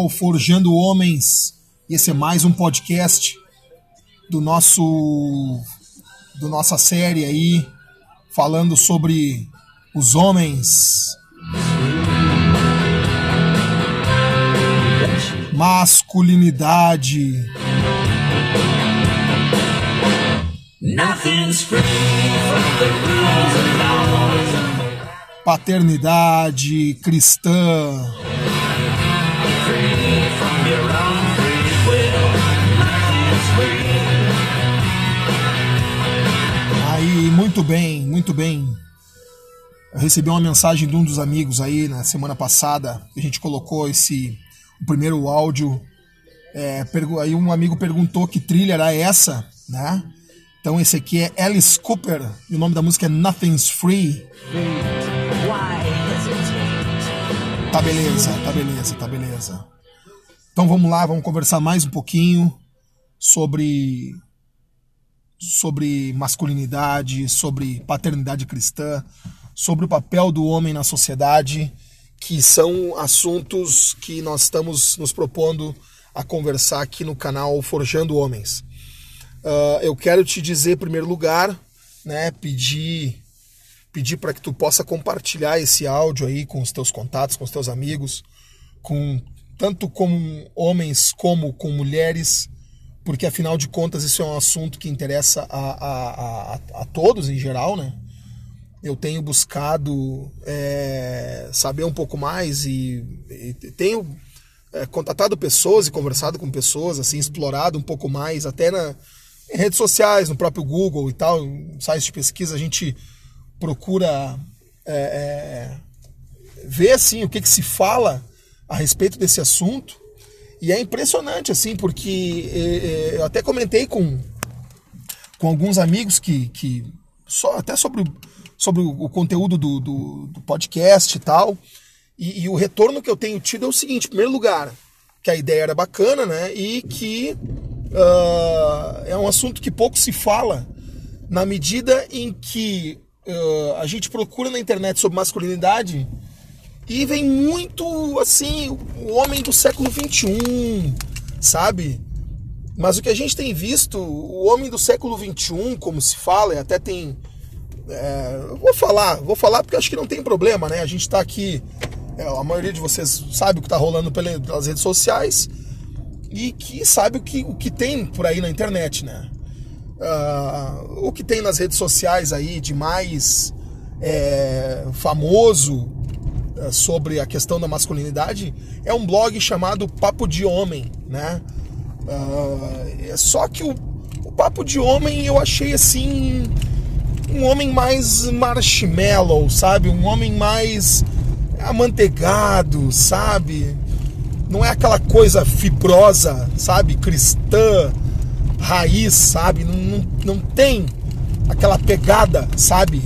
canal Forjando Homens. Esse é mais um podcast do nosso do nossa série aí falando sobre os homens. Masculinidade, paternidade cristã, Aí, muito bem, muito bem. Eu recebi uma mensagem de um dos amigos aí na semana passada. A gente colocou esse o primeiro áudio. é, aí um amigo perguntou que trilha era essa, né? Então esse aqui é Alice Cooper e o nome da música é Nothing's Free. Tá beleza, tá beleza, tá beleza. Então vamos lá, vamos conversar mais um pouquinho sobre sobre masculinidade, sobre paternidade cristã, sobre o papel do homem na sociedade, que são assuntos que nós estamos nos propondo a conversar aqui no canal Forjando Homens. Ah, eu quero te dizer, em primeiro lugar, né, pedir pedir para que tu possa compartilhar esse áudio aí com os teus contatos, com os teus amigos, com tanto com homens como com mulheres, porque afinal de contas isso é um assunto que interessa a, a, a, a todos em geral, né? Eu tenho buscado é, saber um pouco mais e, e tenho é, contatado pessoas e conversado com pessoas, assim, explorado um pouco mais, até na, em redes sociais, no próprio Google e tal, em sites de pesquisa, a gente procura é, é, ver assim o que, que se fala a respeito desse assunto e é impressionante assim porque é, é, eu até comentei com com alguns amigos que, que só até sobre sobre o, conteúdo do, do, do podcast e tal e, e o retorno que eu tenho tido é o seguinte em primeiro lugar que a ideia era bacana né e que ah, é um assunto que pouco se fala na medida em que ah, a gente procura na internet sobre masculinidade e vem muito assim o homem do século XXI, sabe? Mas o que a gente tem visto, o homem do século XXI, como se fala, até tem. é, vou falar, vou falar porque acho que não tem problema, né? A gente está aqui, é, a maioria de vocês sabe o que está rolando pela- pelas redes sociais e que sabe o que, o que tem por aí na internet, né? Ah, o que tem nas redes sociais aí de mais é, famoso sobre a questão da masculinidade é um blog chamado Papo de Homem, né? É só que o, o Papo de Homem eu achei assim um homem mais marshmallow, sabe? Um homem mais amanteigado, sabe? Não é aquela coisa fibrosa, sabe? Cristã, raiz, sabe? Não, não, não tem aquela pegada, sabe?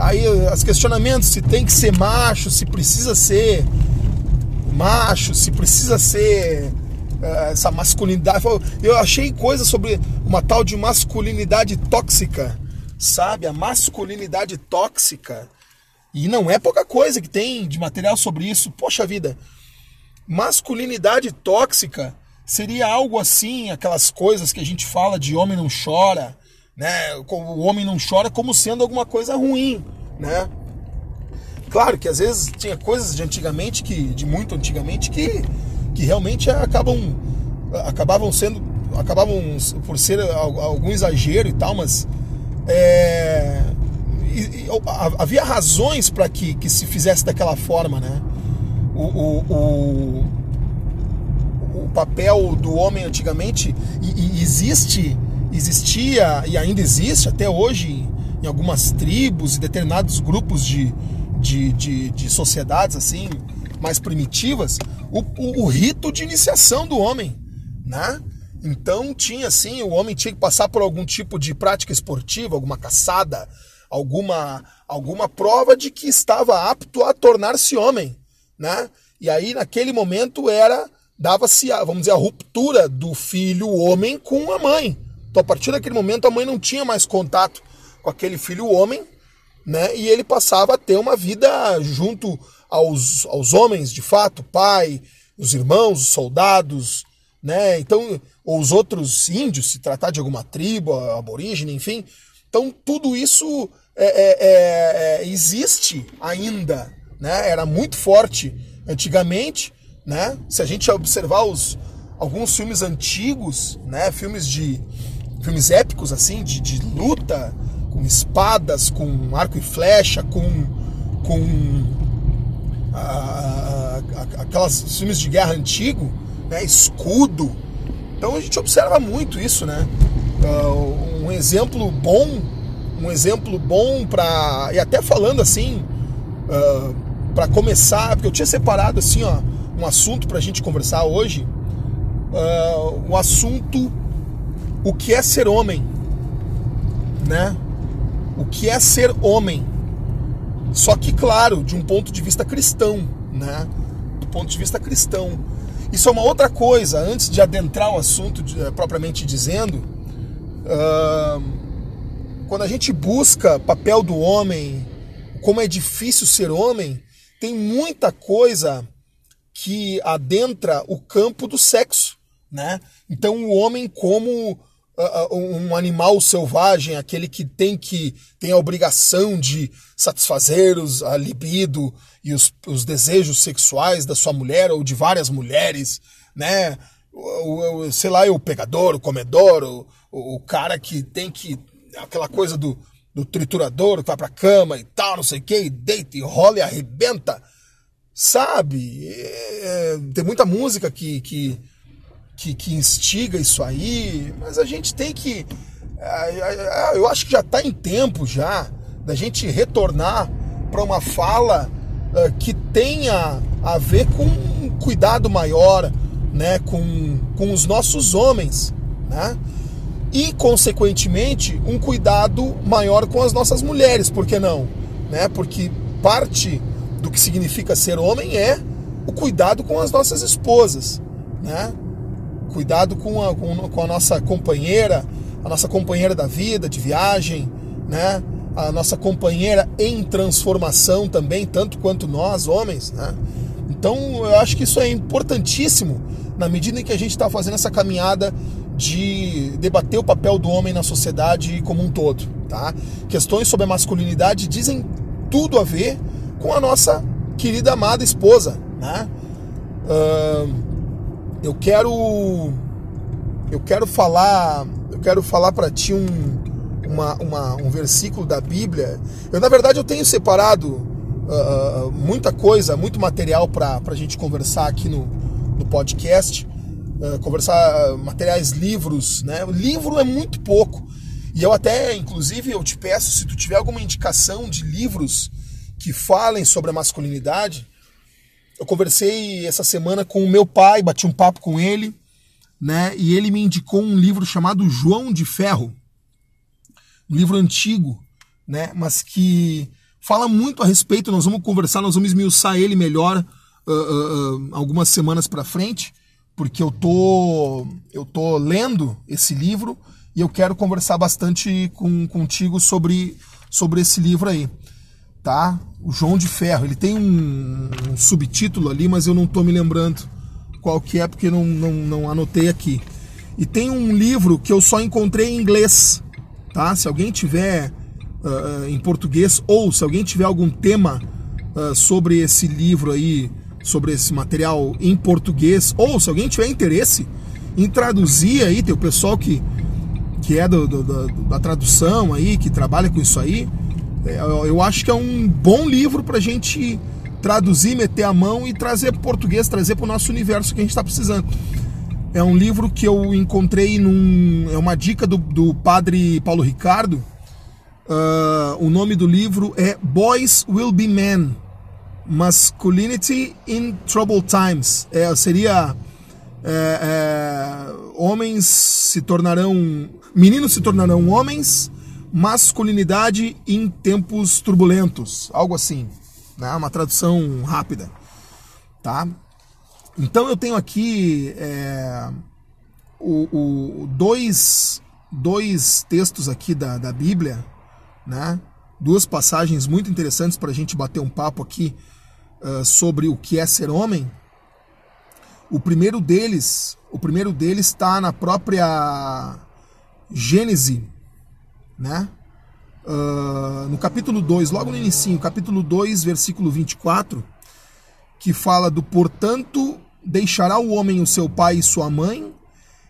Aí os questionamentos se tem que ser macho, se precisa ser macho, se precisa ser eh, essa masculinidade. Eu achei coisas sobre uma tal de masculinidade tóxica, sabe? A masculinidade tóxica. E não é pouca coisa que tem de material sobre isso. Poxa vida, masculinidade tóxica seria algo assim, aquelas coisas que a gente fala de homem não chora, né? O homem não chora como sendo alguma coisa ruim, né? Claro que às vezes tinha coisas de antigamente que de muito antigamente que, que realmente acabam acabavam sendo acabavam por ser al- algum exagero e tal, mas é, havia razões para que, que se fizesse daquela forma, né? O, o, o, o papel do homem antigamente e, e existe, existia e ainda existe até hoje em algumas tribos e determinados grupos de, de, de, de sociedades assim mais primitivas o, o, o rito de iniciação do homem, né? Então tinha assim, o homem tinha que passar por algum tipo de prática esportiva, alguma caçada, alguma alguma prova de que estava apto a tornar-se homem, né? E aí naquele momento era dava-se, vamos dizer, a ruptura do filho homem com a mãe. Então a partir daquele momento a mãe não tinha mais contato com aquele filho homem, né? E ele passava a ter uma vida junto aos, aos homens, de fato, pai, os irmãos, os soldados, né? Então, ou os outros índios, se tratar de alguma tribo, aborígene, enfim. Então tudo isso é, é, é, é existe ainda, né? Era muito forte antigamente, né? Se a gente observar os alguns filmes antigos, né? Filmes de filmes épicos assim, de, de luta, com espadas, com arco e flecha, com com a, a, aquelas filmes de guerra antigo, né? Escudo. Então a gente observa muito isso, né? Uh, um exemplo bom, um exemplo bom para e até falando assim, uh, para começar, porque eu tinha separado assim, ó, um assunto para a gente conversar hoje, uh, o assunto o que é ser homem, né? O que é ser homem? Só que claro, de um ponto de vista cristão, né? Do ponto de vista cristão. Isso é uma outra coisa. Antes de adentrar o assunto de, eh, propriamente dizendo, uh, quando a gente busca papel do homem, como é difícil ser homem, tem muita coisa que adentra o campo do sexo, né? Então o homem como um animal selvagem, aquele que tem que tem a obrigação de satisfazer os, a libido e os, os desejos sexuais da sua mulher ou de várias mulheres, né? O, o, sei lá, o pegador, o comedor, o, o cara que tem que aquela coisa do do triturador que vai pra cama e tal, não sei o que, e deita e rola e arrebenta. Sabe? É, tem muita música que, que, que, que, instiga isso aí, mas a gente tem que. É, é, eu acho que já está em tempo já da gente retornar para uma fala que tenha a ver com um cuidado maior né, com, com os nossos homens. Né? e, consequentemente, um cuidado maior com as nossas mulheres, por que não? Né? Porque parte do que significa ser homem é o cuidado com as nossas esposas, né? Cuidado com a, com, a nossa companheira, a nossa companheira da vida, de viagem, né? A nossa companheira em transformação também, tanto quanto nós, homens, né? Então, eu acho que isso é importantíssimo na medida em que a gente está fazendo essa caminhada de debater o papel do homem na sociedade como um todo, tá? Questões sobre a masculinidade dizem tudo a ver com a nossa querida amada esposa, né? Uh, eu quero eu quero falar eu quero falar para ti um, uma, uma, um versículo da Bíblia. Eu na verdade eu tenho separado uh, muita coisa, muito material para a gente conversar aqui no, no podcast. Eh, conversar materiais, livros, né? O livro é muito pouco. E eu até, inclusive, eu te peço, se tu tiver alguma indicação de livros que falem sobre a masculinidade, eu conversei essa semana com o meu pai, bati um papo com ele, né? E ele me indicou um livro chamado João de Ferro, um livro antigo, né? Mas que fala muito a respeito. Nós vamos conversar, nós vamos esmiuçar ele melhor uh, uh, uh, algumas semanas para frente porque eu tô eu tô lendo esse livro e eu quero conversar bastante com, contigo sobre, sobre esse livro aí, tá? O João de Ferro, ele tem um, um subtítulo ali, mas eu não tô me lembrando qual que é porque não, não, não anotei aqui. E tem um livro que eu só encontrei em inglês, tá? Se alguém tiver uh, em português ou se alguém tiver algum tema uh, sobre esse livro aí sobre esse material em português, ou se alguém tiver interesse em traduzir aí, tem o pessoal que, que é do, do, do, da tradução aí, que trabalha com isso aí, eu acho que é um bom livro para a gente traduzir, meter a mão e trazer português, trazer para o nosso universo que a gente está precisando. É um livro que eu encontrei num. É uma dica do, do padre Paulo Ricardo. Uh, o nome do livro é Boys Will Be Men Masculinity in Troubled Times. É, seria é, é, homens se tornarão. Meninos se tornarão homens, masculinidade em tempos turbulentos. Algo assim. Né? Uma tradução rápida. tá? Então eu tenho aqui é, o, o, dois, dois textos aqui da, da Bíblia, né? Duas passagens muito interessantes para a gente bater um papo aqui uh, sobre o que é ser homem. O primeiro deles, o primeiro deles está na própria Gênese, né? Uh, no capítulo 2, logo no início, capítulo 2, versículo 24, que fala do portanto deixará o homem o seu pai e sua mãe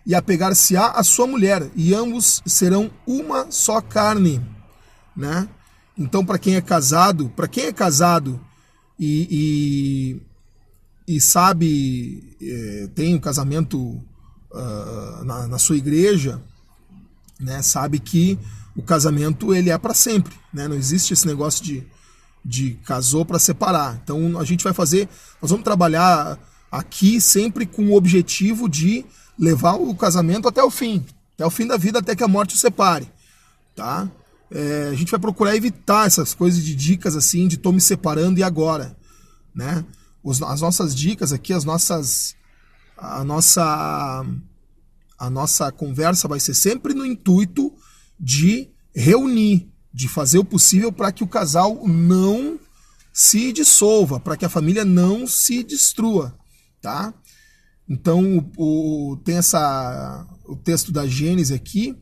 e apegar-se-á a sua mulher, e ambos serão uma só carne, né? Então, para quem é casado, para quem é casado e, e, e sabe, é, tem um casamento uh, na, na, sua igreja, né, sabe que o casamento ele é para sempre, né? Não existe esse negócio de, de casou para separar. Então, a gente vai fazer, nós vamos trabalhar aqui sempre com o objetivo de levar o casamento até o fim, até o fim da vida, até que a morte o separe, tá? É, a gente vai procurar evitar essas coisas de dicas assim, de tô me separando e agora, né? Os, as nossas dicas aqui, as nossas, a nossa, a nossa conversa vai ser sempre no intuito de reunir, de fazer o possível para que o casal não se dissolva, para que a família não se destrua, tá? Então o, tem essa, o texto da Gênesis aqui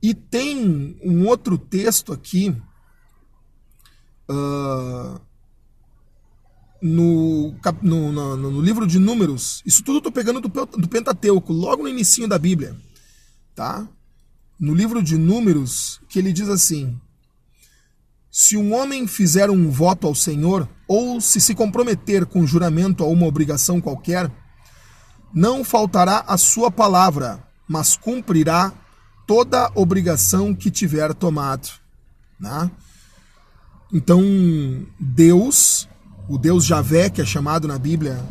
e tem um outro texto aqui uh, no, no, no, no, livro de Números. Isso tudo eu estou pegando do, do Pentateuco, logo no início da Bíblia, tá? No livro de Números, que ele diz assim: se um homem fizer um voto ao Senhor, ou se se comprometer com juramento a uma obrigação qualquer, não faltará a sua palavra, mas cumprirá toda obrigação que tiver tomado. Né? Então, Deus, o Deus Javé, que é chamado na Bíblia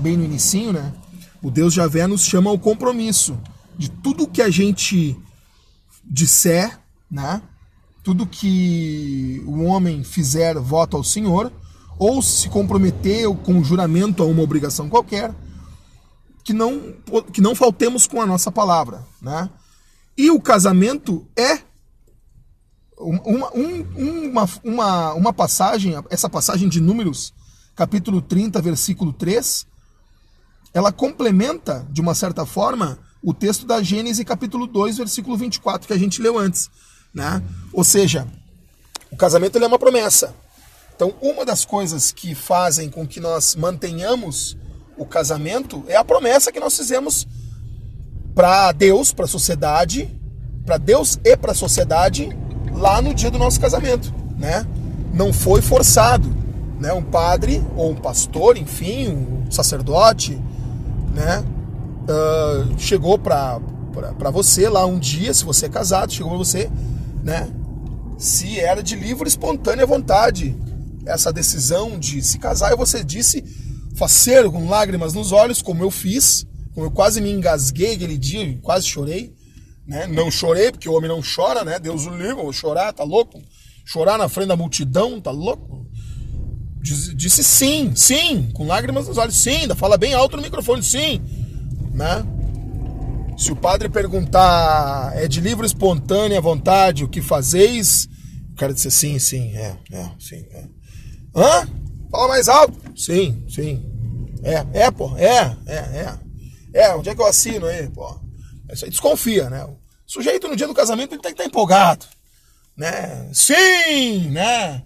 bem no inicinho, né? O Deus Javé nos chama ao compromisso de tudo que a gente disser, né? tudo que o homem fizer voto ao Senhor, ou se comprometer com juramento a uma obrigação qualquer, que não, que não faltemos com a nossa palavra. Né? E o casamento é uma, um, uma, uma, uma passagem, essa passagem de Números, capítulo 30, versículo 3, ela complementa, de uma certa forma, o texto da Gênesis, capítulo 2, versículo 24, que a gente leu antes. Né? Ou seja, o casamento é uma promessa. Então, uma das coisas que fazem com que nós mantenhamos o casamento é a promessa que nós fizemos para Deus, para a sociedade, para Deus e para a sociedade lá no dia do nosso casamento, né? Não foi forçado, né? Um padre ou um pastor, enfim, um sacerdote, né? Uh, chegou para para você lá um dia, se você é casado, chegou para você né? Se era de livre espontânea vontade essa decisão de se casar e você disse faceiro com lágrimas nos olhos, como eu fiz, como eu quase me engasguei aquele dia, quase chorei, né? Não chorei porque o homem não chora, né? Deus o livre, vou chorar, tá louco? Chorar na frente da multidão, tá louco? Disse, disse sim, sim, com lágrimas nos olhos, sim, ainda fala bem alto no microfone, sim, né? Se o padre perguntar, é de livre espontânea vontade o que fazeis? O cara dizer sim, sim, é, é, sim, é. Hã? Fala mais alto. Sim, sim. É, é, pô, é, é, é. É, onde é que eu assino aí, pô? Isso aí desconfia, né? O sujeito no dia do casamento ele tem que estar empolgado, né? Sim, né?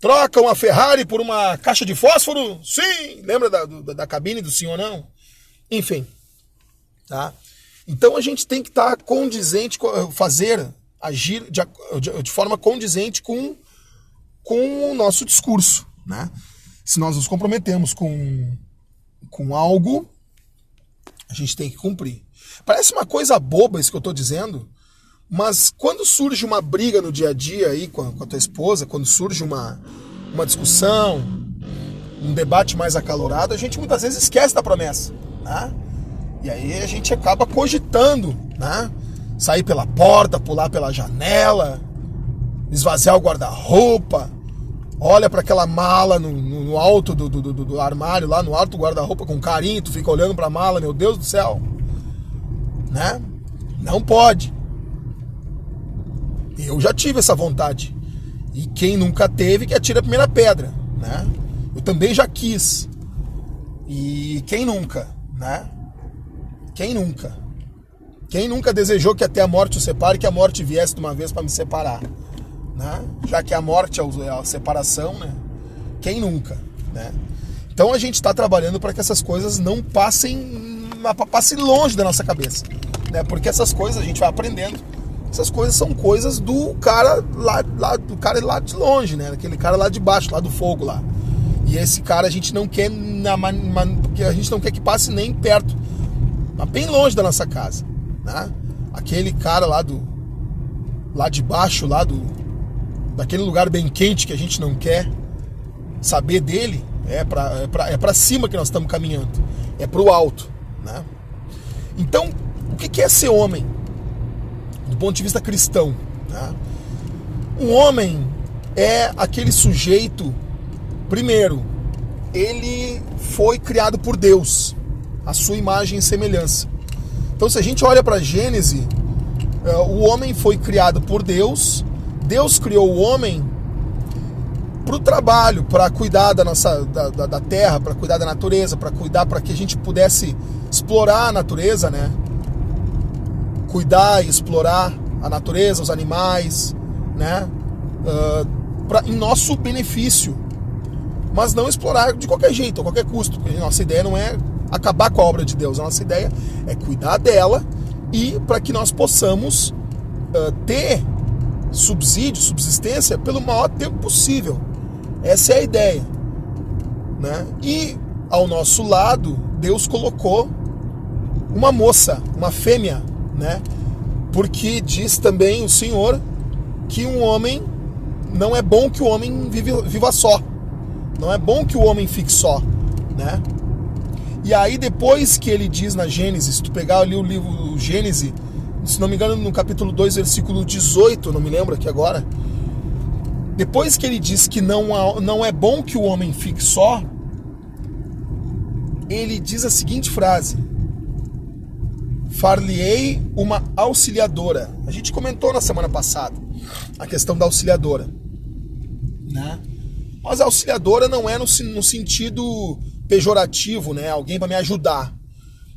Troca uma Ferrari por uma caixa de fósforo? Sim! Lembra da, da, da cabine do sim ou não? Enfim, tá? Então a gente tem que estar tá condizente, fazer, agir de, de, de, forma condizente com, com o nosso discurso. Né? Se nós nos comprometemos com, com algo, a gente tem que cumprir. Parece uma coisa boba isso que eu estou dizendo, mas quando surge uma briga no dia a dia aí com a, com a tua esposa, quando surge uma, uma discussão, um debate mais acalorado, a gente muitas vezes esquece da promessa. Né? E aí a gente acaba cogitando, né? Sair pela porta, pular pela janela, esvaziar o guarda-roupa, olha para aquela mala no, no alto do, do, do, do, armário, lá no alto do guarda-roupa com carinho, tu fica olhando para a mala, meu Deus do céu. Né? Não pode. Eu já tive essa vontade. E quem nunca teve, que atira a primeira pedra, né? Eu também já quis. E quem nunca, né? Quem nunca? Quem nunca desejou que até a morte o separe, que a morte viesse de uma vez para me separar? Né? Já que a morte é, é a separação, né? Quem nunca, né? Então a gente está trabalhando para que essas coisas não passem, passem longe da nossa cabeça, né? Porque essas coisas a gente vai aprendendo. Essas coisas são coisas do cara lá, lá do cara lá de longe, né? Aquele cara lá de baixo, lá do fogo lá. E esse cara a gente não quer na, a gente não quer que passe nem perto, mas bem longe da nossa casa, né? Aquele cara lá do lá de baixo, lá do daquele lugar bem quente que a gente não quer saber dele, é para é pra, é cima que nós estamos caminhando, é para o alto. Né? Então, o que é ser homem? Do ponto de vista cristão. Né? Um homem é aquele sujeito, primeiro, ele foi criado por Deus, a sua imagem e semelhança. Então, se a gente olha para Gênesis, é, o homem foi criado por Deus Deus criou o homem para o trabalho, para cuidar da nossa da, da, da terra, para cuidar da natureza, para cuidar para que a gente pudesse explorar a natureza, né? Cuidar e explorar a natureza, os animais, né? Uh, pra, em nosso benefício, mas não explorar de qualquer jeito, a qualquer custo. Porque a nossa ideia não é acabar com a obra de Deus, a nossa ideia é cuidar dela e para que nós possamos uh, ter subsídio, subsistência pelo maior tempo possível. Essa é a ideia. Né? E ao nosso lado, Deus colocou uma moça, uma fêmea, né? Porque diz também o Senhor que um homem não é bom que o homem vive, viva só. Não é bom que o homem fique só, né? E aí depois que ele diz na Gênesis, se tu pegar ali o livro Gênesis, se não me engano, no capítulo 2, versículo 18, não me lembro aqui agora. Depois que ele diz que não, não é bom que o homem fique só, ele diz a seguinte frase: Far-lhe-ei uma auxiliadora. A gente comentou na semana passada a questão da auxiliadora. Né? Mas auxiliadora não é no, no sentido pejorativo, né? Alguém para me ajudar.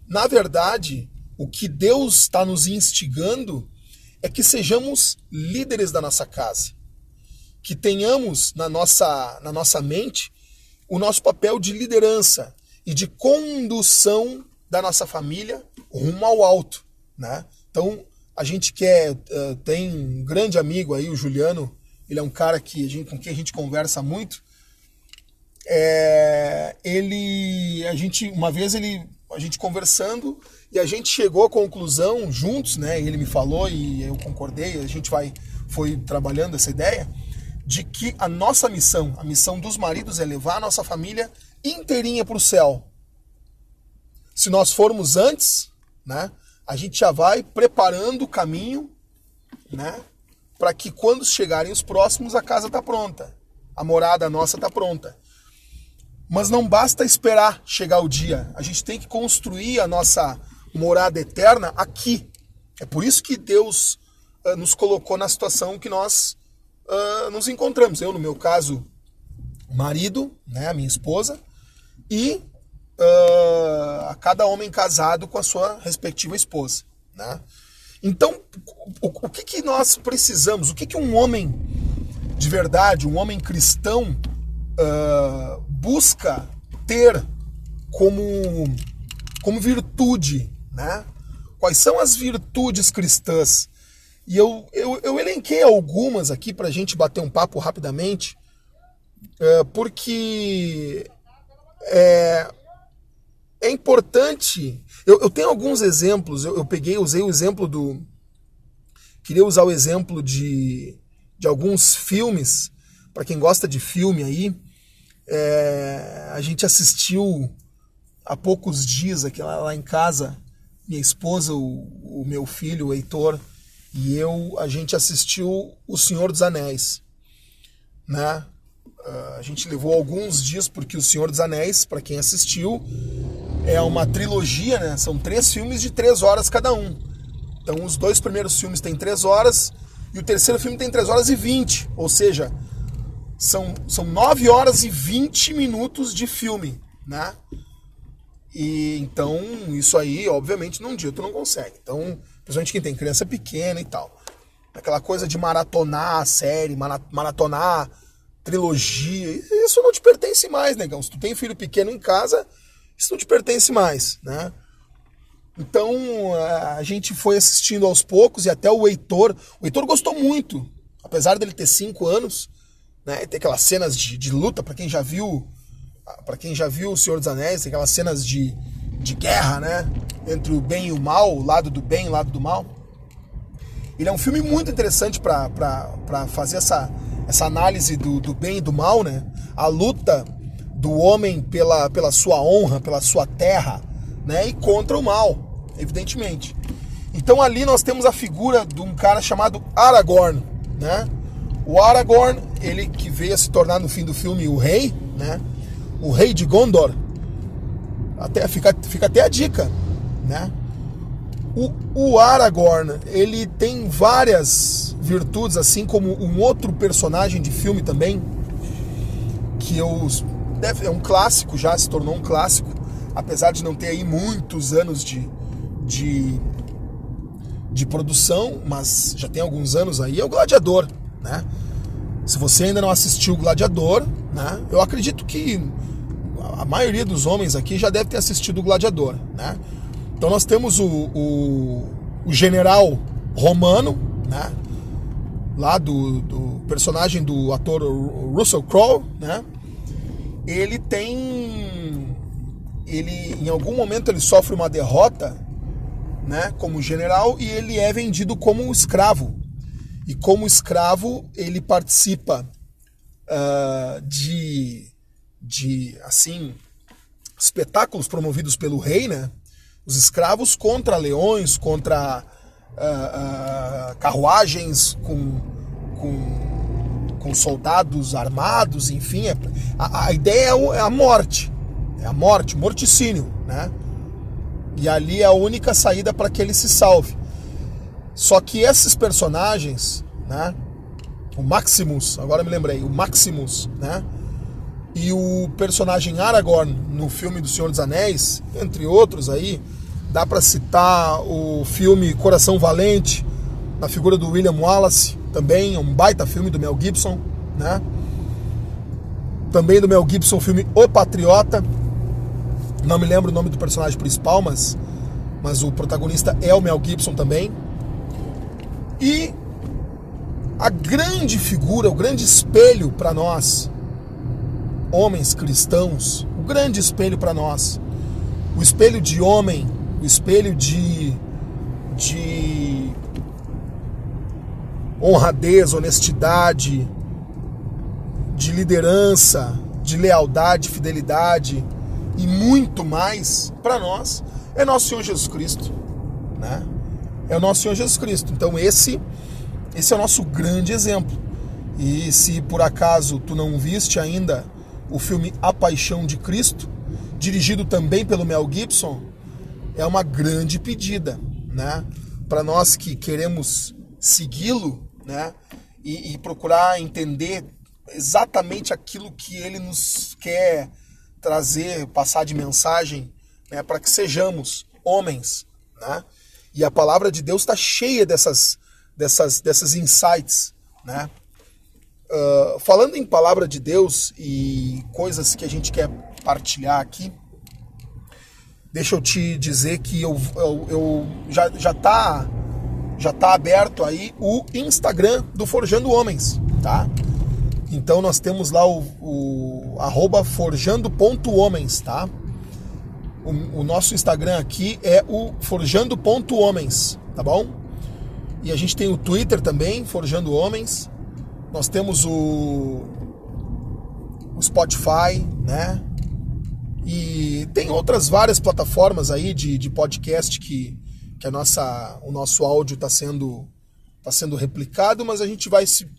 Na verdade, o que Deus está nos instigando é que sejamos líderes da nossa casa. Que tenhamos na nossa, na nossa mente o nosso papel de liderança e de condução da nossa família rumo ao alto. Né? Então, a gente quer, uh, tem um grande amigo aí, o Juliano, ele é um cara que gente, com quem a gente conversa muito. É, ele, a gente, uma vez ele, a gente conversando, e a gente chegou à conclusão juntos, né? Ele me falou e eu concordei, a gente vai foi trabalhando essa ideia de que a nossa missão, a missão dos maridos é levar a nossa família inteirinha para o céu. Se nós formos antes, né, a gente já vai preparando o caminho, né, para que quando chegarem os próximos a casa está pronta, a morada nossa está pronta. Mas não basta esperar chegar o dia, a gente tem que construir a nossa morada eterna aqui. É por isso que Deus uh, nos colocou na situação que nós uh, nos encontramos. Eu, no meu caso, marido, né, a minha esposa, e uh, a cada homem casado com a sua respectiva esposa. Né? Então, o, o que, que nós precisamos? O que, que um homem de verdade, um homem cristão, busca ter como, como virtude né? Quais são as virtudes cristãs? E eu, eu, eu elenquei algumas aqui para a gente bater um papo rapidamente, é, porque é, é importante. Eu, eu, tenho alguns exemplos, eu, eu peguei, usei o exemplo do. Queria usar o exemplo de, de alguns filmes, para quem gosta de filme aí. É, a gente assistiu há poucos dias aqui lá, lá em casa minha esposa, o, o meu filho, o Heitor, e eu, a gente assistiu O Senhor dos Anéis, né? Uh, a gente levou alguns dias porque O Senhor dos Anéis, para quem assistiu, é uma trilogia, né? São três filmes de três horas cada um. Então os dois primeiros filmes têm três horas e o terceiro filme tem três horas e vinte. Ou seja, são, são nove horas e vinte minutos de filme, né? E então isso aí, obviamente, num dia tu não consegue. Então, principalmente quem tem criança pequena e tal. Aquela coisa de maratonar a série, maratonar trilogia, isso não te pertence mais, negão. Se tu tem filho pequeno em casa, isso não te pertence mais, né? Então a gente foi assistindo aos poucos e até o Heitor. O Heitor gostou muito, apesar dele ter cinco anos, né? E ter aquelas cenas de, de luta, para quem já viu. para quem já viu O Senhor dos Anéis, aquelas cenas de, de guerra, né? Entre o bem e o mal, o lado do bem e o lado do mal. Ele é um filme muito interessante para fazer essa, essa análise do, do bem e do mal, né? A luta do homem pela, pela sua honra, pela sua terra, né? E contra o mal, evidentemente. Então ali nós temos a figura de um cara chamado Aragorn, né? O Aragorn, ele que veio a se tornar no fim do filme o rei, né? O rei de Gondor. Até fica, fica até a dica, né? O, o Aragorn, ele tem várias virtudes, assim como um outro personagem de filme também, que eu é um clássico já, se tornou um clássico, apesar de não ter aí muitos anos de, de, de produção, mas já tem alguns anos aí, é o Gladiador, né? Se você ainda não assistiu o Gladiador, né? Eu acredito que a maioria dos homens aqui já deve ter assistido o Gladiador, né? Então nós temos o, o, o general romano, né? Lá do, do, personagem do ator Russell Crowe, né? Ele tem, ele em algum momento ele sofre uma derrota, né? Como general e ele é vendido como escravo. E como escravo ele participa uh, de, de assim espetáculos promovidos pelo rei, né? Os escravos contra leões, contra uh, uh, carruagens com, com, com, soldados armados, enfim. É, a, a ideia é, é a morte, é a morte, morticínio, né? E ali é a única saída para que ele se salve. Só que esses personagens, né? O Maximus, agora me lembrei, o Maximus, né? E o personagem Aragorn no filme do Senhor dos Anéis, entre outros aí, dá para citar o filme Coração Valente, na figura do William Wallace, também um baita filme do Mel Gibson, né? Também do Mel Gibson o filme O Patriota. Não me lembro o nome do personagem principal, mas mas o protagonista é o Mel Gibson também. E a grande figura, o grande espelho para nós homens cristãos, o grande espelho para nós. O espelho de homem, o espelho de, de honradez, honestidade, de liderança, de lealdade, fidelidade e muito mais para nós é nosso Senhor Jesus Cristo, né? É o nosso Senhor Jesus Cristo. Então esse esse é o nosso grande exemplo. E se por acaso tu não viste ainda o filme A Paixão de Cristo, dirigido também pelo Mel Gibson, é uma grande pedida, né? Para nós que queremos segui-lo, né? E, e, procurar entender exatamente aquilo que ele nos quer trazer, passar de mensagem, né? Para que sejamos homens, né? E a palavra de Deus está cheia dessas, dessas, dessas insights, né? Uh, falando em palavra de Deus e coisas que a gente quer partilhar aqui, deixa eu te dizer que eu, eu, eu já, já tá já tá aberto aí o Instagram do Forjando Homens, tá? Então nós temos lá o, o arroba forjando.homens, tá? O, o nosso Instagram aqui é o forjando.homens, tá bom? E a gente tem o Twitter também, Forjando Homens. Nós temos o, o Spotify, né? E tem outras várias plataformas aí de, de podcast que, que a nossa, o nosso áudio está sendo, tá sendo replicado, mas a gente vai se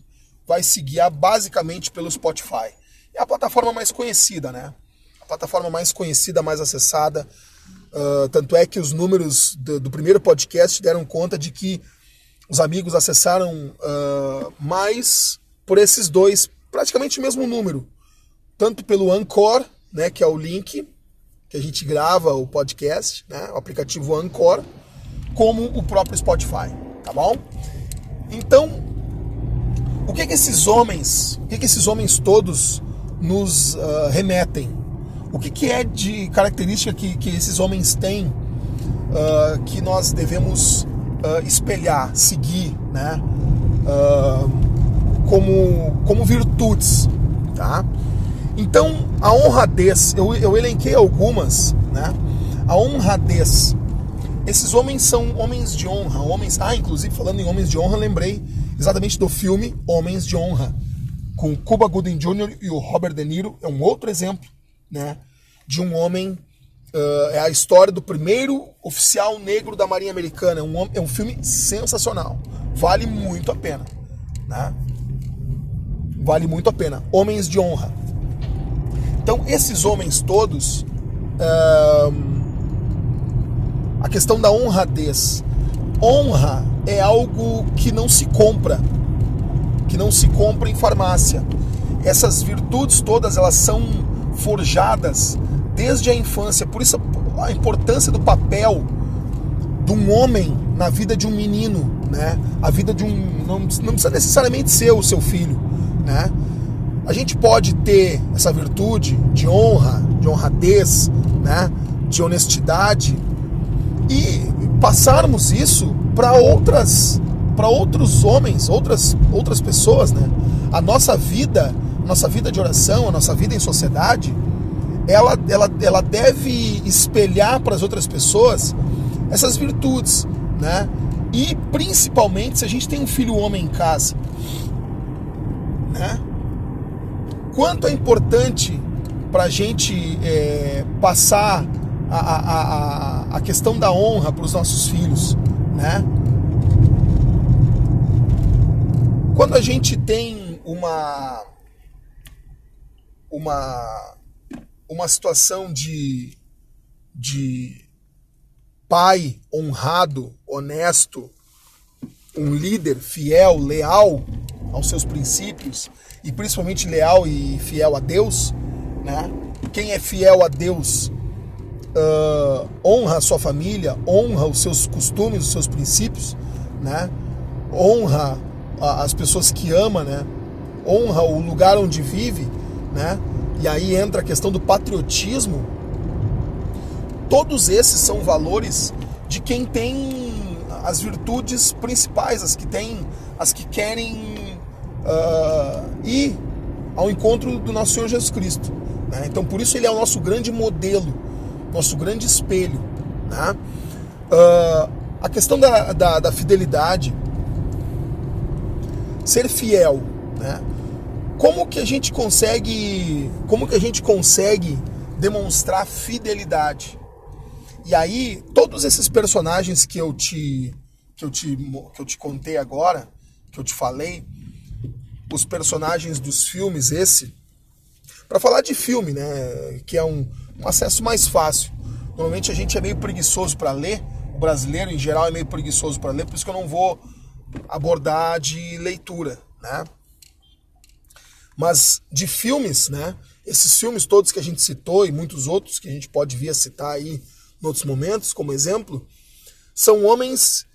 vai se guiar basicamente pelo Spotify. É a plataforma mais conhecida, né? A plataforma mais conhecida, mais acessada. Uh, tanto é que os números do, do, primeiro podcast deram conta de que os amigos acessaram uh, mais por esses dois, praticamente o mesmo número. Tanto pelo Anchor, né, que é o link que a gente grava o podcast, né, o aplicativo Anchor, como o próprio Spotify, tá bom? Então, o que que esses homens, o que que esses homens todos nos uh, remetem? O que, que é de característica que, que esses homens têm uh, que nós devemos uh, espelhar, seguir, né? Como, como virtudes, tá? Então, a honradez, eu, eu elenquei algumas, né? A honradez. Esses homens são homens de honra, homens. Ah, inclusive falando em homens de honra, lembrei exatamente do filme Homens de Honra, com Cuba Gooding Jr. e o Robert De Niro. É um outro exemplo, né? De um homem. Uh, é a história do primeiro oficial negro da Marinha Americana. É um, é um filme sensacional. Vale muito a pena, né? Vale muito a pena. Homens de honra. Então, esses homens todos, a questão da honradez. Honra é algo que não se compra, que não se compra em farmácia. Essas virtudes todas, elas são forjadas desde a infância. Por isso a importância do papel de um homem na vida de um menino, né? A vida de um não, não precisa necessariamente ser o seu filho, né? a gente pode ter essa virtude de honra, de honradez, né, de honestidade e passarmos isso para outras para outros homens, outras outras pessoas, né? A nossa vida, nossa vida de oração, a nossa vida em sociedade, ela ela, ela deve espelhar para as outras pessoas essas virtudes, né? E principalmente se a gente tem um filho homem em casa, né? quanto é importante para a gente é, passar a, a, a, a questão da honra para os nossos filhos, né? Quando a gente tem uma uma uma situação de de pai honrado, honesto, um líder fiel, leal aos seus princípios, e principalmente leal e fiel a Deus, né? Quem é fiel a Deus uh, honra a sua família, honra os seus costumes, os seus princípios, né? Honra as pessoas que ama, né? Honra o lugar onde vive, né? E aí entra a questão do patriotismo. Todos esses são valores de quem tem as virtudes principais, as que tem, as que querem uh, ir ao encontro do nosso Senhor Jesus Cristo. Né? Então, por isso, ele é o nosso grande modelo, nosso grande espelho. Né? Uh, a questão da, da, da, fidelidade, ser fiel, né? Como que a gente consegue, como que a gente consegue demonstrar fidelidade? E aí, todos esses personagens que eu te que eu te que eu te contei agora, que eu te falei, os personagens dos filmes esse, para falar de filme, né, que é um, um acesso mais fácil. Normalmente a gente é meio preguiçoso para ler, o brasileiro em geral é meio preguiçoso para ler, por isso que eu não vou abordar de leitura, né? Mas de filmes, né? Esses filmes todos que a gente citou e muitos outros que a gente pode vir a citar aí em outros momentos, como exemplo, são homens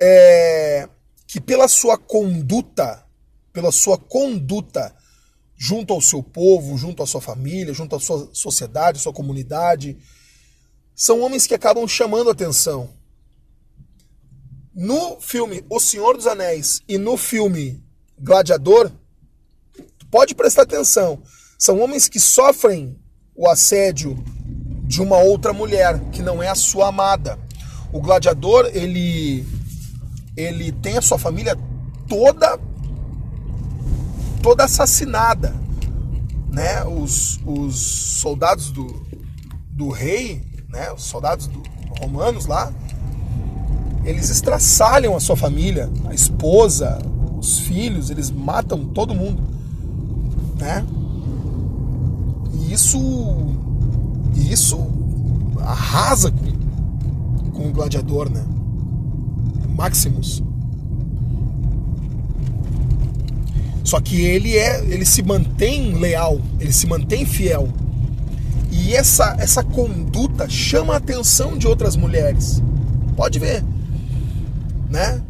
é, que pela sua conduta pela sua conduta junto ao seu povo, junto à sua família, junto à sua sociedade, sua comunidade. São homens que acabam chamando atenção. No filme O Senhor dos Anéis e no filme Gladiador, pode prestar atenção. São homens que sofrem o assédio de uma outra mulher que não é a sua amada. O gladiador, ele ele tem a sua família toda toda assassinada. Né? Os, os soldados do, do rei, né? os soldados do, romanos lá, eles estraçalham a sua família, a esposa, os filhos, eles matam todo mundo, né? E isso, e isso arrasa com, com o gladiador, né? Maximus. Só que ele é, ele se mantém leal, ele se mantém fiel. E essa essa conduta chama a atenção de outras mulheres. Pode ver, né?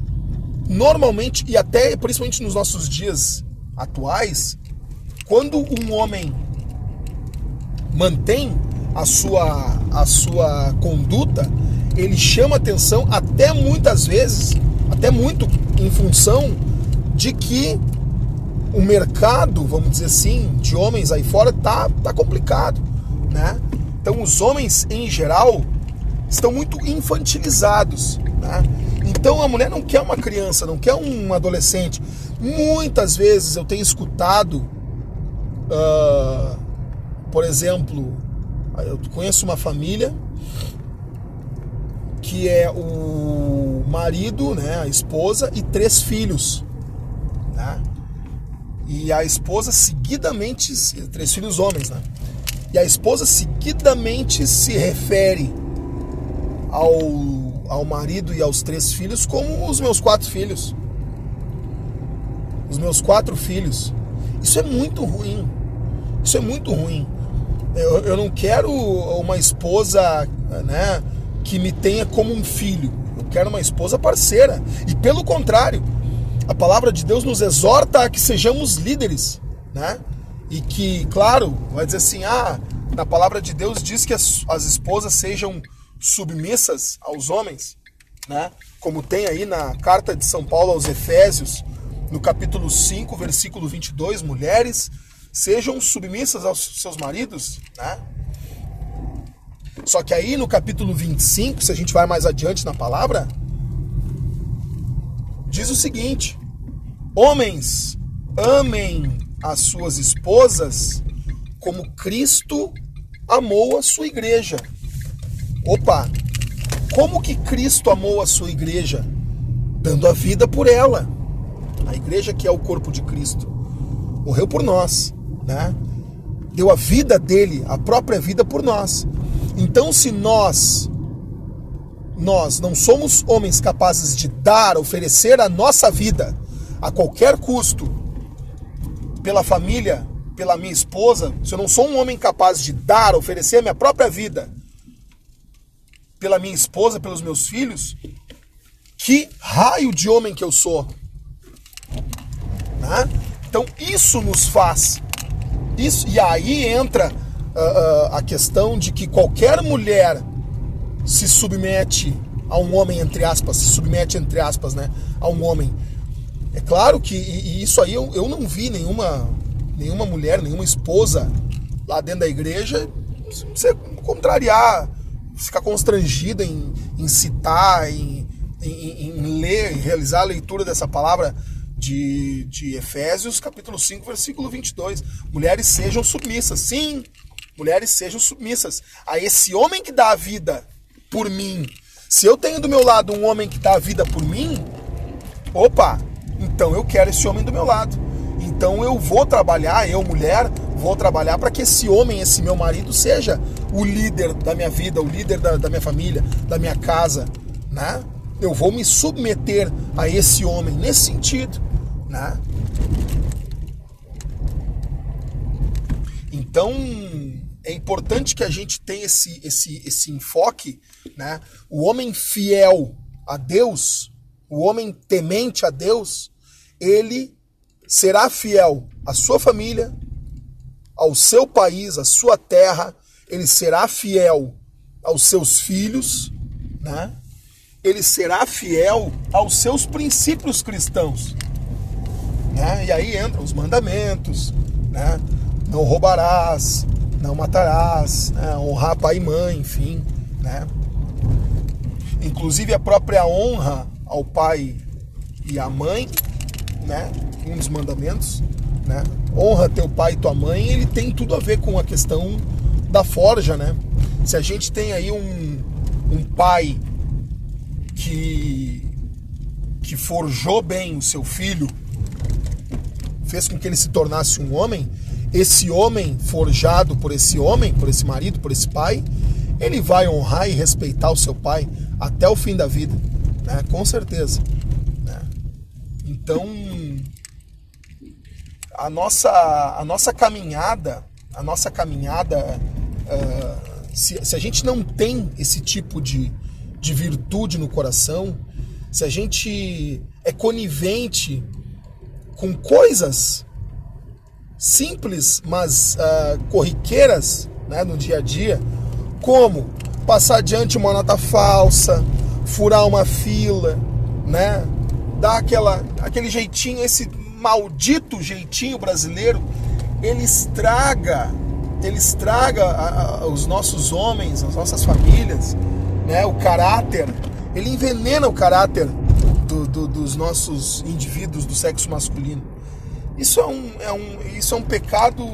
Normalmente e até principalmente nos nossos dias atuais, quando um homem mantém a sua a sua conduta, ele chama atenção até muitas vezes, até muito em função de que o mercado, vamos dizer assim, de homens aí fora tá, tá complicado, né? Então os homens em geral estão muito infantilizados, né? Então a mulher não quer uma criança, não quer um adolescente. Muitas vezes eu tenho escutado, uh, por exemplo, eu conheço uma família que é o marido, né, a esposa e três filhos, né? E a esposa seguidamente, três filhos homens, né? E a esposa seguidamente se refere ao, ao marido e aos três filhos como os meus quatro filhos. Os meus quatro filhos. Isso é muito ruim. Isso é muito ruim. Eu, eu não quero uma esposa, né, que me tenha como um filho. Eu quero uma esposa parceira. E pelo contrário, a palavra de Deus nos exorta a que sejamos líderes, né? E que, claro, vai dizer assim: ah, na palavra de Deus diz que as, as esposas sejam submissas aos homens, né? Como tem aí na carta de São Paulo aos Efésios, no capítulo 5, versículo 22, mulheres sejam submissas aos seus maridos, né? Só que aí no capítulo 25, se a gente vai mais adiante na palavra, diz o seguinte: Homens, amem as suas esposas como Cristo amou a sua igreja. Opa! Como que Cristo amou a sua igreja? Dando a vida por ela. A igreja que é o corpo de Cristo. Morreu por nós, né? Deu a vida dele, a própria vida por nós. Então, se nós nós não somos homens capazes de dar, oferecer a nossa vida a qualquer custo pela família, pela minha esposa, se eu não sou um homem capaz de dar, oferecer a minha própria vida pela minha esposa, pelos meus filhos, que raio de homem que eu sou? Né? Então isso nos faz. Isso, e aí entra uh, uh, a questão de que qualquer mulher se submete a um homem, entre aspas, se submete, entre aspas, né, a um homem. É claro que e, e isso aí eu, eu não vi nenhuma, nenhuma mulher, nenhuma esposa lá dentro da igreja se contrariar, ficar constrangida em, em citar, em, em, em ler, em realizar a leitura dessa palavra de, de Efésios, capítulo 5, versículo 22. Mulheres sejam submissas. Sim, mulheres sejam submissas a esse homem que dá a vida por mim. Se eu tenho do meu lado um homem que dá a vida por mim, opa, então eu quero esse homem do meu lado. Então eu vou trabalhar, eu mulher, vou trabalhar para que esse homem, esse meu marido, seja o líder da minha vida, o líder da, da minha família, da minha casa, né? Eu vou me submeter a esse homem nesse sentido, né? Então, é importante que a gente tenha esse, esse, esse enfoque, né? O homem fiel a Deus, o homem temente a Deus, ele será fiel à sua família, ao seu país, à sua terra, ele será fiel aos seus filhos, né? Ele será fiel aos seus princípios cristãos. Né? E aí entram os mandamentos, né? Não roubarás, não matarás, né? honrar pai e mãe, enfim, né? Inclusive a própria honra ao pai e à mãe, né? Um dos mandamentos, né? Honra teu pai e tua mãe, ele tem tudo a ver com a questão da forja, né? Se a gente tem aí um, um pai que que forjou bem o seu filho, fez com que ele se tornasse um homem, esse homem forjado por esse homem, por esse marido, por esse pai, ele vai honrar e respeitar o seu pai até o fim da vida, né? Com certeza. Né? Então, a nossa, a nossa caminhada, a nossa caminhada, uh, se, se, a gente não tem esse tipo de, de virtude no coração, se a gente é conivente com coisas simples, mas uh, corriqueiras né, no dia a dia, como passar adiante uma nota falsa, furar uma fila, né? Dar aquela, aquele jeitinho, esse maldito jeitinho brasileiro, ele estraga, ele estraga a, a, os nossos homens, as nossas famílias, né? O caráter, ele envenena o caráter do, do, dos nossos indivíduos do sexo masculino. Isso é um, é um, isso é um pecado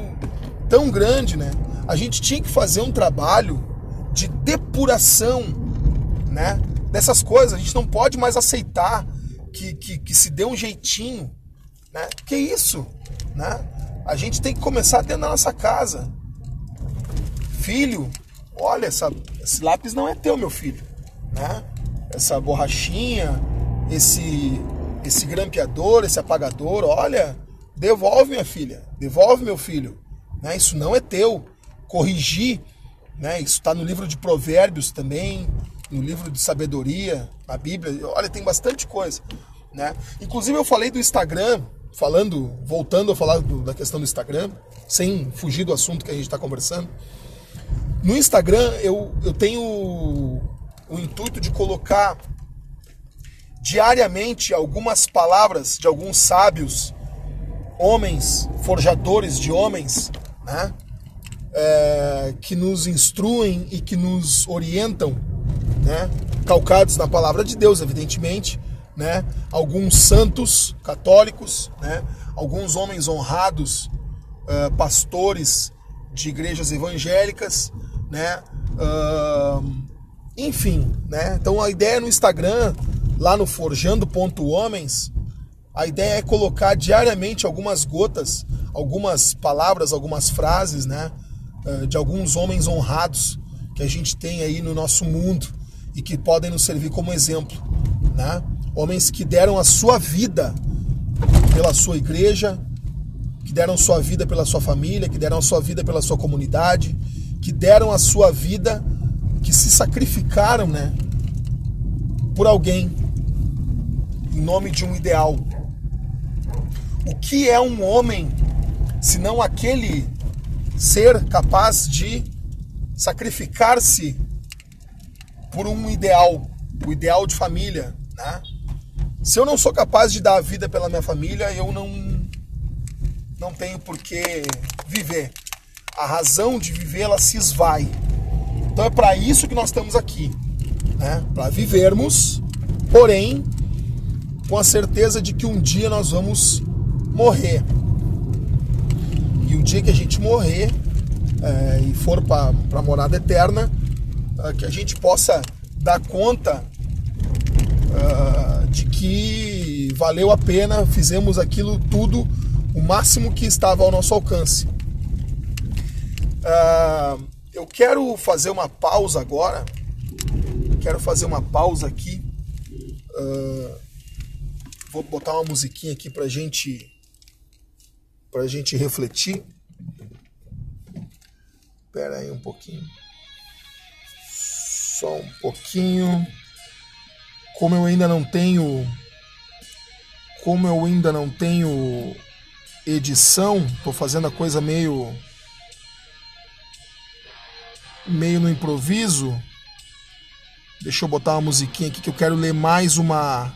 tão grande, né? A gente tinha que fazer um trabalho de depuração, né? Dessas coisas. A gente não pode mais aceitar que, que, que se dê um jeitinho, né? Que isso, né? A gente tem que começar dentro da nossa casa. Filho, olha, essa, esse lápis não é teu, meu filho, né? Essa borrachinha, esse esse grampeador, esse apagador, olha, devolve minha filha, devolve meu filho, né? Isso não é teu. Corrigir né? Isso está no livro de Provérbios também, no livro de sabedoria, na Bíblia. Olha, tem bastante coisa. Né? Inclusive eu falei do Instagram, falando, voltando a falar do, da questão do Instagram, sem fugir do assunto que a gente está conversando. No Instagram eu, eu tenho o, o intuito de colocar diariamente algumas palavras de alguns sábios, homens, forjadores de homens, né? é, que nos instruem e que nos orientam, né? calcados na palavra de Deus, evidentemente, né? alguns santos católicos, né? alguns homens honrados, uh, pastores de igrejas evangélicas, né? Uh, enfim, né? Então a ideia no Instagram, lá no forjando.homens, a ideia é colocar diariamente algumas gotas, algumas palavras, algumas frases, né? Eh, de alguns homens honrados que a gente tem aí no nosso mundo e que podem nos servir como exemplo, né? Homens que deram a sua vida pela sua igreja, que deram sua vida pela sua família, que deram a sua vida pela sua comunidade, que deram a sua vida, que se sacrificaram, né, por alguém em nome de um ideal. O que é um homem se não aquele ser capaz de sacrificar-se por um ideal, o ideal de família, né? Se eu não sou capaz de dar a vida pela minha família, eu não não tenho por que viver. A razão de viver ela se esvai. Então é para isso que nós estamos aqui, né? Para vivermos, porém com a certeza de que um dia nós vamos morrer. E o dia que a gente morrer é, e for para a morada eterna, é, que a gente possa dar conta é, de que valeu a pena, fizemos aquilo tudo o máximo que estava ao nosso alcance. É, eu quero fazer uma pausa agora. Quero fazer uma pausa aqui. É, vou botar uma musiquinha aqui para gente para a gente refletir. Espera aí um pouquinho. Só um pouquinho. Como eu ainda não tenho. Como eu ainda não tenho edição, tô fazendo a coisa meio. meio no improviso. Deixa eu botar uma musiquinha aqui que eu quero ler mais uma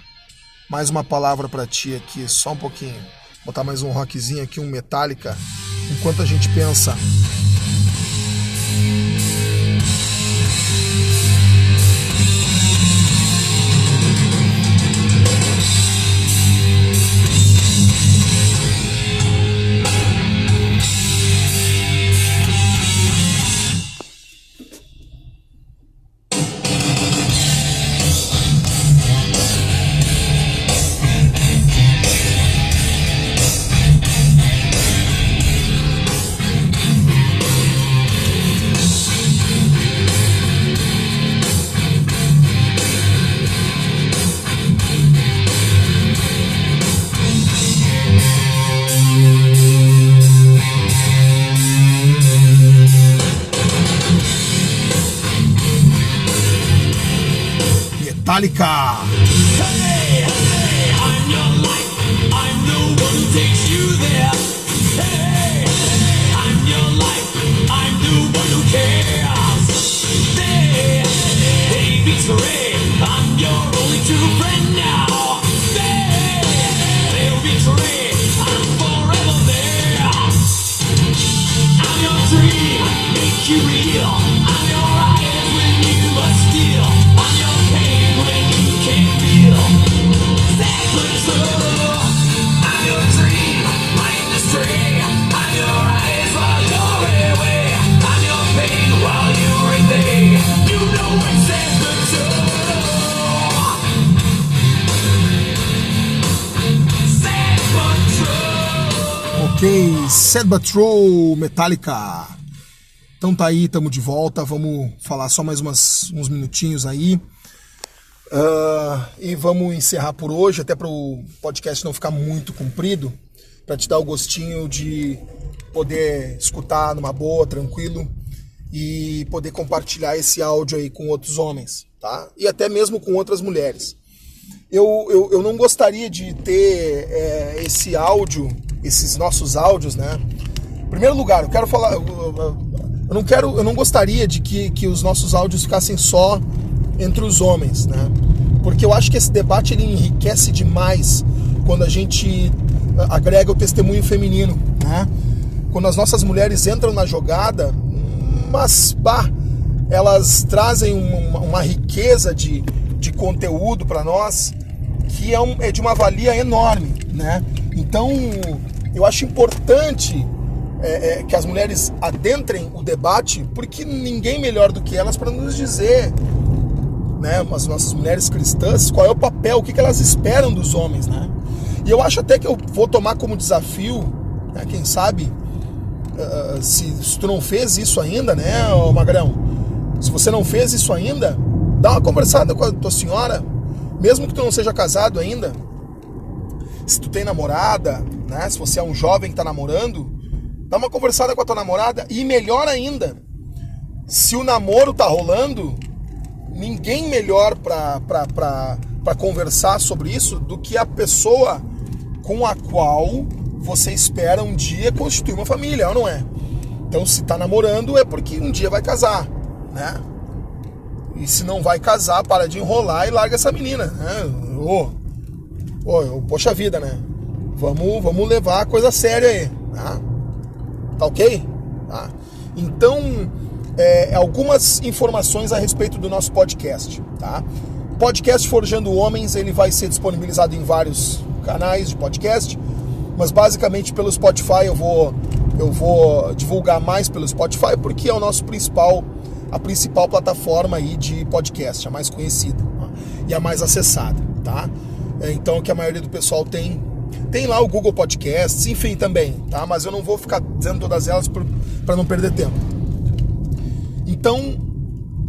mais uma palavra para ti aqui, só um pouquinho. Botar mais um rockzinho aqui, um Metallica, enquanto a gente pensa Metallica. Hey, hey, I'm your life. I'm the one who takes you there. Hey, I'm your life. I'm the one who cares. Hey, hey, Ok, Sad But True, Metallica. Então tá aí, tamo de volta. Vamos falar só mais umas, uns minutinhos aí. Ah, e vamos encerrar por hoje, até para o podcast não ficar muito comprido, para te dar o gostinho de poder escutar numa boa, tranquilo e poder compartilhar esse áudio aí com outros homens, tá? E até mesmo com outras mulheres. Eu, eu, eu não gostaria de ter é, esse áudio, esses nossos áudios, né? Em primeiro lugar, eu quero falar. Eu, não quero. Eu não gostaria de que, que os nossos áudios ficassem só entre os homens, né? Porque eu acho que esse debate ele enriquece demais quando a gente ah, agrega o testemunho feminino, né? Quando as nossas mulheres entram na jogada, mas bah, elas trazem uma, uma riqueza de, de conteúdo para nós que é, um- é de uma valia enorme, né? Então eu acho importante é, é, que as mulheres adentrem o debate, porque ninguém melhor do que elas para nos dizer, né, as nossas mulheres cristãs, qual é o papel, o que, que elas esperam dos homens, né? E eu acho até que eu vou tomar como desafio, né, quem sabe, ah, se, se tu não fez isso ainda, né, Magrão? Se você não fez isso ainda, dá uma conversada com a tua senhora, mesmo que tu não seja casado ainda. Se tu tem namorada, né? Se você é um jovem que tá namorando, dá uma conversada com a tua namorada e melhor ainda, se o namoro tá rolando, ninguém melhor pra, pra, pra, pra conversar sobre isso do que a pessoa com a qual você espera um dia constituir uma família, ou não é? Então, se tá namorando, é porque um dia vai casar, né? E se não vai casar, para de enrolar e larga essa menina, né? Ô, ô, poxa vida, né? Vamos, vamos levar a coisa séria aí, tá? Tá ok? Tá? Então, é, algumas informações a respeito do nosso podcast, tá? Podcast Forjando Homens, ele vai ser disponibilizado em vários canais de podcast, mas basicamente pelo Spotify eu vou eu vou divulgar mais pelo Spotify porque é o nosso principal a principal plataforma aí de podcast, a mais conhecida tá? e a mais acessada, tá? É, Então que a maioria do pessoal tem tem lá o Google Podcasts, enfim, também, tá? Mas eu não vou ficar dizendo todas elas para não perder tempo. Então,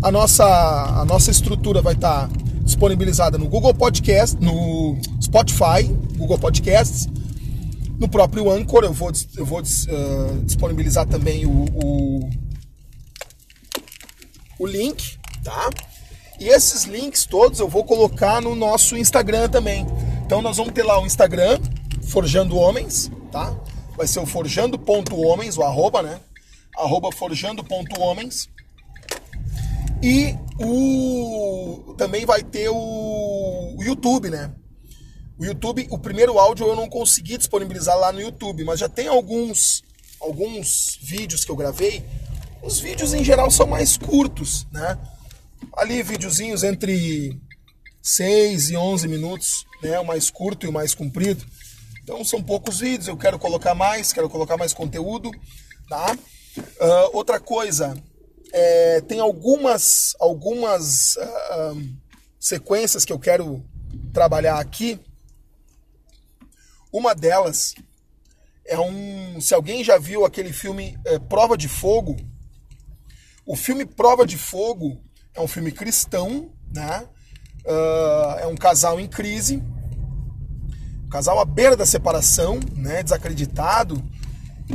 a nossa, a nossa estrutura vai estar disponibilizada no Google Podcast, no Spotify, Google Podcasts, no próprio Anchor. Eu vou, eu vou uh, disponibilizar também o, o, o link, tá? E esses links todos eu vou colocar no nosso Instagram também. Então nós vamos ter lá o Instagram, Forjando Homens, tá? Vai ser o forjando.homens, o arroba, né? Arroba forjando.homens. E o também vai ter o, o YouTube, né? O YouTube, o primeiro áudio eu não consegui disponibilizar lá no YouTube, mas já tem alguns alguns vídeos que eu gravei. Os vídeos em geral são mais curtos, né? Ali videozinhos entre 6 e 11 minutos, né? O mais curto e o mais comprido. Então são poucos vídeos, eu quero colocar mais, quero colocar mais conteúdo, tá? Uh, outra coisa, é, tem algumas algumas uh, sequências que eu quero trabalhar aqui. Uma delas é um. Se alguém já viu aquele filme é, Prova de Fogo, o filme Prova de Fogo é um filme cristão, né? Uh, é um casal em crise, um casal à beira da separação, né? Desacreditado,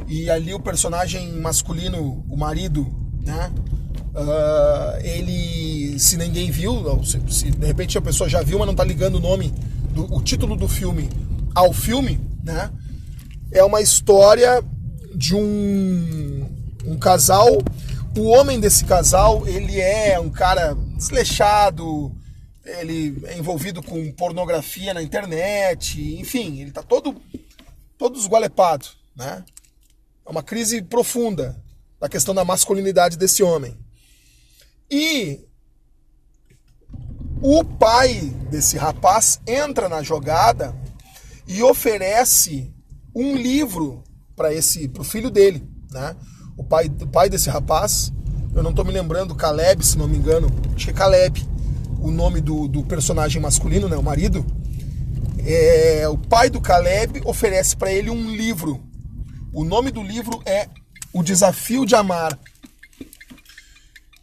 e ali o personagem masculino, o marido, né? Uh, ele, se ninguém viu, se, se, de repente a pessoa já viu, mas não tá ligando o nome, do, o título do filme ao filme, né? É uma história de um, um casal. O homem desse casal, ele é um cara desleixado, ele é envolvido com pornografia na internet, enfim, ele tá todo, todo esgualepado, né? É uma crise profunda da questão da masculinidade desse homem. E o pai desse rapaz entra na jogada e oferece um livro para esse pro filho dele, né? O pai, o pai desse rapaz, eu não estou me lembrando, Caleb, se não me engano, acho que é Caleb, o nome do, do personagem masculino, né, o marido. É, o pai do Caleb oferece para ele um livro. O nome do livro é O Desafio de Amar.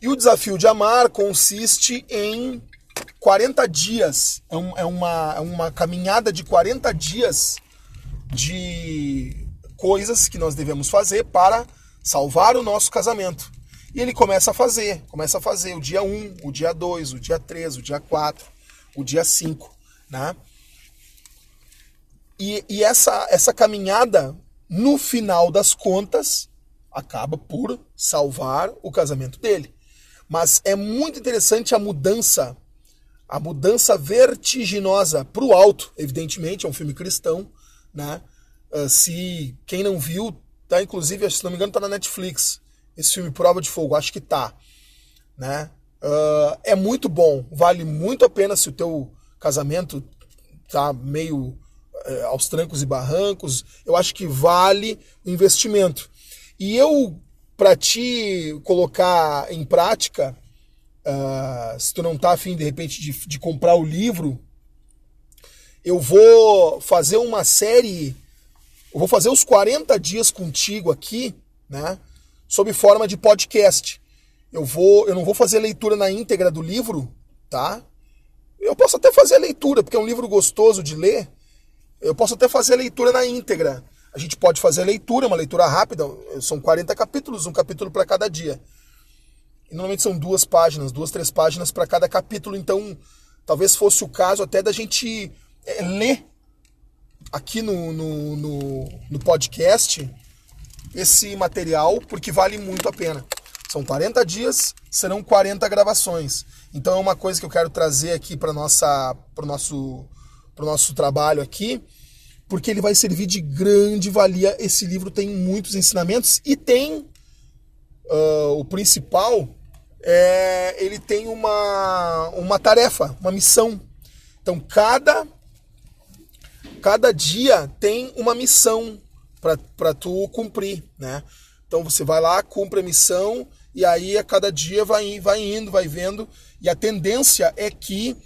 E o desafio de amar consiste em 40 dias. É, um, é, uma, é uma caminhada de 40 dias de coisas que nós devemos fazer para salvar o nosso casamento. E ele começa a fazer, começa a fazer o dia 1, o dia 2, o dia 3, o dia 4, o dia 5, né? E, e essa, essa caminhada, no final das contas, acaba por salvar o casamento dele. Mas é muito interessante a mudança, a mudança vertiginosa para o alto, evidentemente, é um filme cristão, né? Uh, se quem não viu, tá inclusive, se não me engano, tá na Netflix. Esse filme Prova de Fogo, acho que tá, né? Uh, é muito bom, vale muito a pena se o teu casamento tá meio uh, aos trancos e barrancos. Eu acho que vale o investimento. E eu para te colocar em prática, uh, se tu não tá afim de repente de, de comprar o livro, eu vou fazer uma série, eu vou fazer os 40 dias contigo aqui, né? Sob forma de podcast. Eu vou, eu não vou fazer leitura na íntegra do livro, tá? Eu posso até fazer a leitura, porque é um livro gostoso de ler. Eu posso até fazer a leitura na íntegra. A gente pode fazer a leitura, uma leitura rápida, são 40 capítulos, um capítulo para cada dia. E normalmente são duas páginas, duas, três páginas para cada capítulo, então talvez fosse o caso até da gente é, ler aqui no, no, no, no podcast esse material, porque vale muito a pena. São 40 dias, serão 40 gravações. Então é uma coisa que eu quero trazer aqui para o nosso, nosso trabalho aqui porque ele vai servir de grande valia. Esse livro tem muitos ensinamentos e tem uh, o principal é ele tem uma, uma tarefa, uma missão. Então cada cada dia tem uma missão para tu cumprir, né? Então você vai lá, cumpre a missão e aí a cada dia vai, vai indo, vai vendo e a tendência é que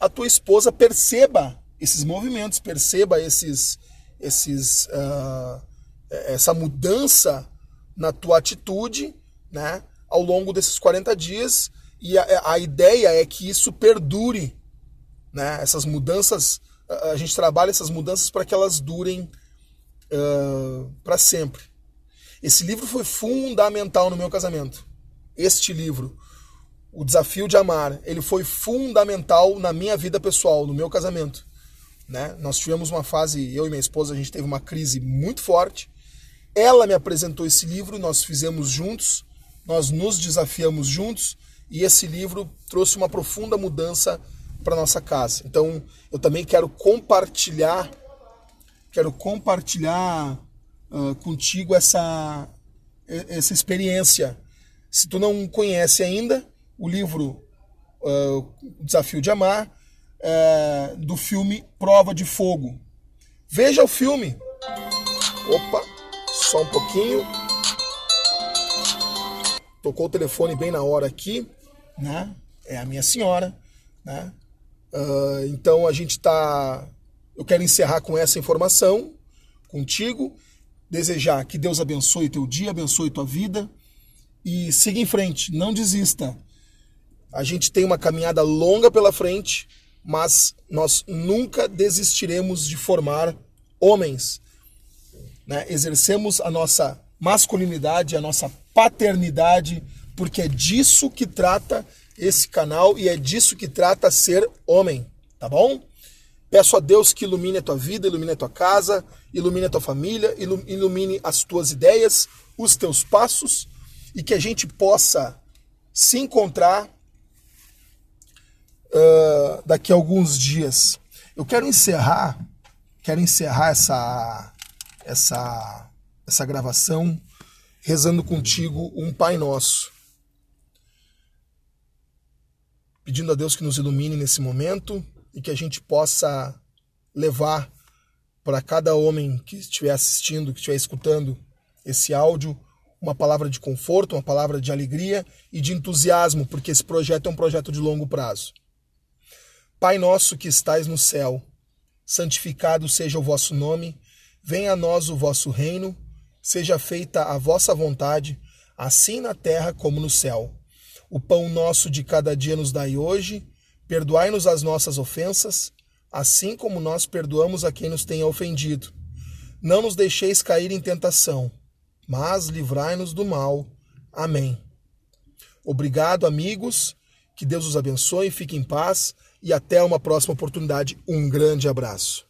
a tua esposa perceba esses movimentos, perceba esses, esses, uh, essa mudança na tua atitude né, ao longo desses 40 dias. E a, a ideia é que isso perdure. Né, essas mudanças, a gente trabalha essas mudanças para que elas durem uh, para sempre. Esse livro foi fundamental no meu casamento. Este livro, O Desafio de Amar, ele foi fundamental na minha vida pessoal, no meu casamento. Né? Nós tivemos uma fase, eu e minha esposa, a gente teve uma crise muito forte. Ela me apresentou esse livro, nós fizemos juntos, nós nos desafiamos juntos e esse livro trouxe uma profunda mudança para nossa casa. Então, eu também quero compartilhar, quero compartilhar uh, contigo essa essa experiência. Se tu não conhece ainda o livro uh, Desafio de Amar, é, do filme Prova de Fogo. Veja o filme. Opa, só um pouquinho. Tocou o telefone bem na hora aqui, né? É a minha senhora, né? Uh, então a gente está. Eu quero encerrar com essa informação contigo. Desejar que Deus abençoe teu dia, abençoe tua vida e siga em frente. Não desista. A gente tem uma caminhada longa pela frente mas nós nunca desistiremos de formar homens. Né? Exercemos a nossa masculinidade, a nossa paternidade porque é disso que trata esse canal e é disso que trata ser homem, tá bom? Peço a Deus que ilumine a tua vida, ilumine a tua casa, ilumine a tua família, ilumine as tuas ideias, os teus passos e que a gente possa se encontrar uh, daqui a alguns dias. Eu quero encerrar, quero encerrar essa essa essa gravação rezando contigo um Pai Nosso. Pedindo a Deus que nos ilumine nesse momento e que a gente possa levar para cada homem que estiver assistindo, que estiver escutando esse áudio, uma palavra de conforto, uma palavra de alegria e de entusiasmo, porque esse projeto é um projeto de longo prazo. Pai nosso que estais no céu, santificado seja o vosso nome, venha a nós o vosso reino, seja feita a vossa vontade, assim na terra como no céu. O pão nosso de cada dia nos dai hoje, perdoai-nos as nossas ofensas, assim como nós perdoamos a quem nos tenha ofendido. Não nos deixeis cair em tentação mas livrai-nos do mal. Amém. Obrigado, amigos. Que Deus os abençoe, fique em paz e até uma próxima oportunidade. Um grande abraço.